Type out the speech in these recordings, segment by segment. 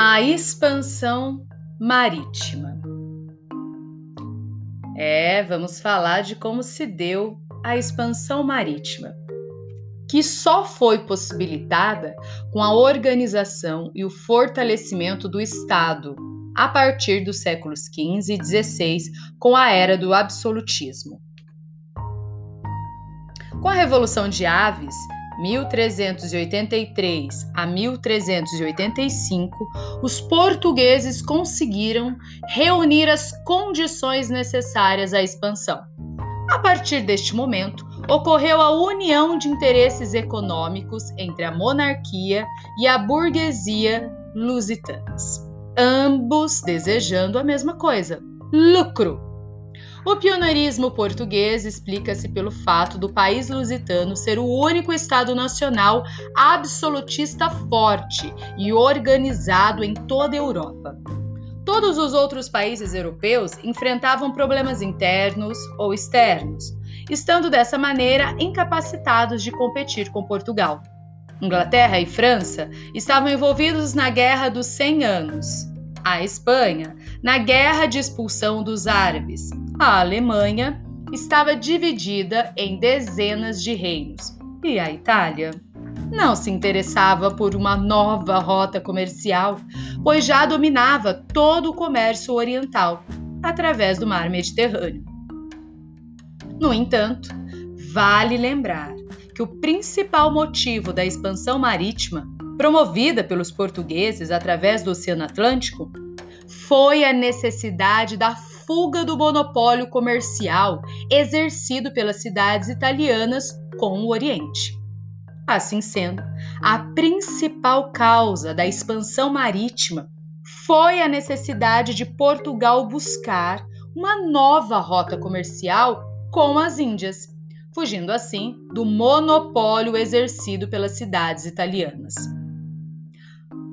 A expansão marítima. É, vamos falar de como se deu a expansão marítima, que só foi possibilitada com a organização e o fortalecimento do Estado a partir dos séculos XV e XVI, com a era do absolutismo. Com a Revolução de Aves, 1383 a 1385, os portugueses conseguiram reunir as condições necessárias à expansão. A partir deste momento, ocorreu a união de interesses econômicos entre a monarquia e a burguesia lusitanas, ambos desejando a mesma coisa: lucro. O pioneirismo português explica-se pelo fato do país lusitano ser o único Estado nacional absolutista forte e organizado em toda a Europa. Todos os outros países europeus enfrentavam problemas internos ou externos, estando dessa maneira incapacitados de competir com Portugal. Inglaterra e França estavam envolvidos na Guerra dos Cem Anos, a Espanha na Guerra de Expulsão dos Árabes, a Alemanha estava dividida em dezenas de reinos e a Itália não se interessava por uma nova rota comercial, pois já dominava todo o comércio oriental através do mar Mediterrâneo. No entanto, vale lembrar que o principal motivo da expansão marítima, promovida pelos portugueses através do Oceano Atlântico, foi a necessidade da fuga do monopólio comercial exercido pelas cidades italianas com o Oriente. Assim sendo, a principal causa da expansão marítima foi a necessidade de Portugal buscar uma nova rota comercial com as Índias, fugindo assim do monopólio exercido pelas cidades italianas.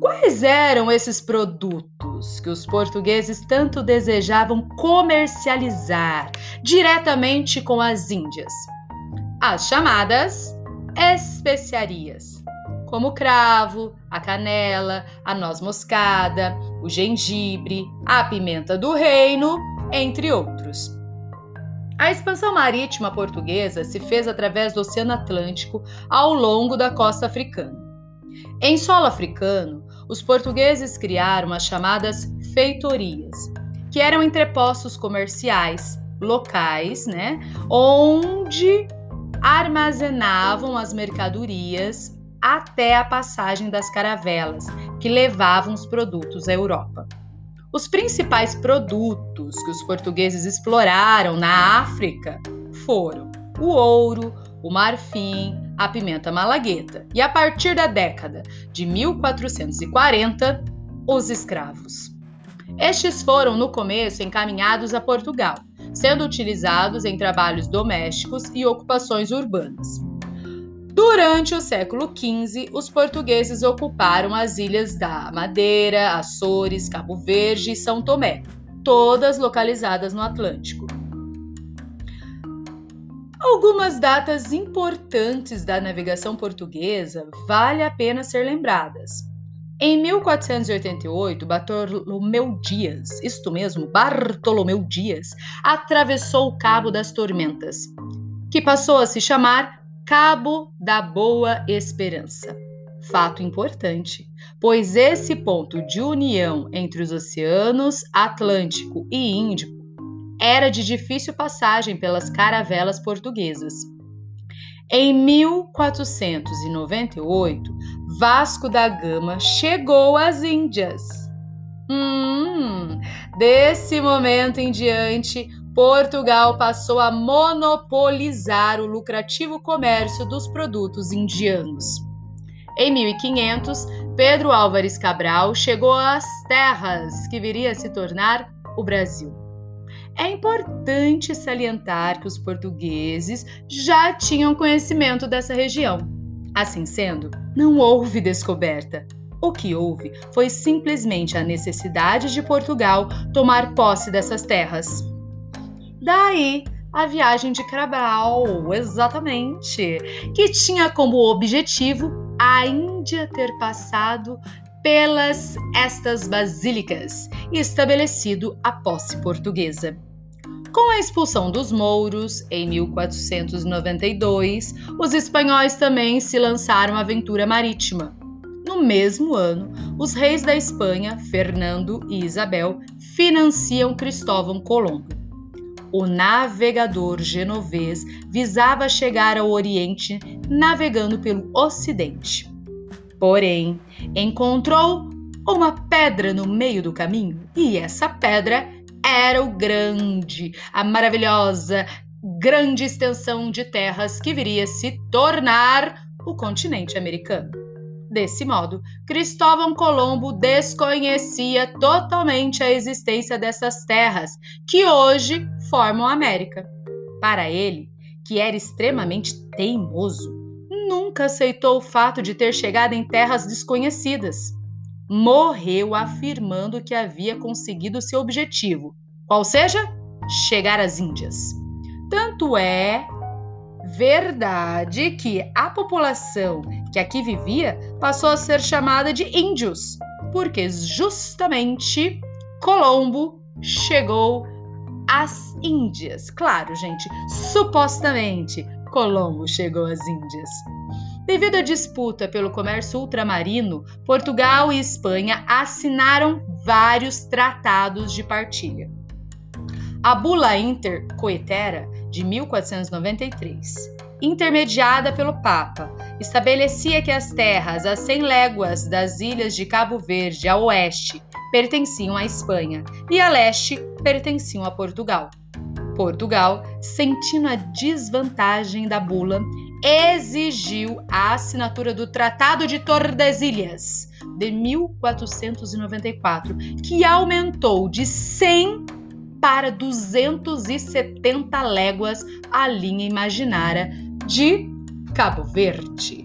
Quais eram esses produtos que os portugueses tanto desejavam comercializar diretamente com as Índias? As chamadas especiarias, como o cravo, a canela, a noz moscada, o gengibre, a pimenta do reino, entre outros. A expansão marítima portuguesa se fez através do Oceano Atlântico ao longo da costa africana. Em solo africano, os portugueses criaram as chamadas feitorias, que eram entrepostos comerciais locais, né, onde armazenavam as mercadorias até a passagem das caravelas que levavam os produtos à Europa. Os principais produtos que os portugueses exploraram na África foram o ouro, o marfim, a pimenta malagueta e a partir da década de 1440, os escravos. Estes foram no começo encaminhados a Portugal, sendo utilizados em trabalhos domésticos e ocupações urbanas. Durante o século XV, os portugueses ocuparam as ilhas da Madeira, Açores, Cabo Verde e São Tomé, todas localizadas no Atlântico. Algumas datas importantes da navegação portuguesa vale a pena ser lembradas. Em 1488, Bartolomeu Dias, isto mesmo, Bartolomeu Dias, atravessou o Cabo das Tormentas, que passou a se chamar Cabo da Boa Esperança. Fato importante, pois esse ponto de união entre os oceanos Atlântico e Índico era de difícil passagem pelas caravelas portuguesas. Em 1498, Vasco da Gama chegou às Índias. Hum, desse momento em diante, Portugal passou a monopolizar o lucrativo comércio dos produtos indianos. Em 1500, Pedro Álvares Cabral chegou às terras que viria a se tornar o Brasil. É importante salientar que os portugueses já tinham conhecimento dessa região. Assim sendo, não houve descoberta. O que houve foi simplesmente a necessidade de Portugal tomar posse dessas terras. Daí a viagem de Cabral, exatamente, que tinha como objetivo a Índia ter passado pelas estas basílicas e estabelecido a posse portuguesa. Com a expulsão dos mouros em 1492, os espanhóis também se lançaram à aventura marítima. No mesmo ano, os reis da Espanha, Fernando e Isabel, financiam Cristóvão Colombo. O navegador genovês visava chegar ao Oriente navegando pelo Ocidente. Porém, encontrou uma pedra no meio do caminho e essa pedra era o grande, a maravilhosa, grande extensão de terras que viria a se tornar o continente americano. Desse modo, Cristóvão Colombo desconhecia totalmente a existência dessas terras que hoje formam a América. Para ele, que era extremamente teimoso, nunca aceitou o fato de ter chegado em terras desconhecidas. Morreu afirmando que havia conseguido seu objetivo, qual seja, chegar às Índias. Tanto é verdade que a população que aqui vivia passou a ser chamada de índios, porque justamente Colombo chegou às Índias. Claro, gente, supostamente Colombo chegou às Índias. Devido à disputa pelo comércio ultramarino, Portugal e Espanha assinaram vários tratados de partilha. A Bula Inter Coetera de 1493, intermediada pelo Papa, estabelecia que as terras a 100 léguas das ilhas de Cabo Verde a oeste pertenciam à Espanha e a leste pertenciam a Portugal. Portugal, sentindo a desvantagem da bula, exigiu a assinatura do Tratado de Tordesilhas de 1494, que aumentou de 100 para 270 léguas a linha imaginária de Cabo Verde.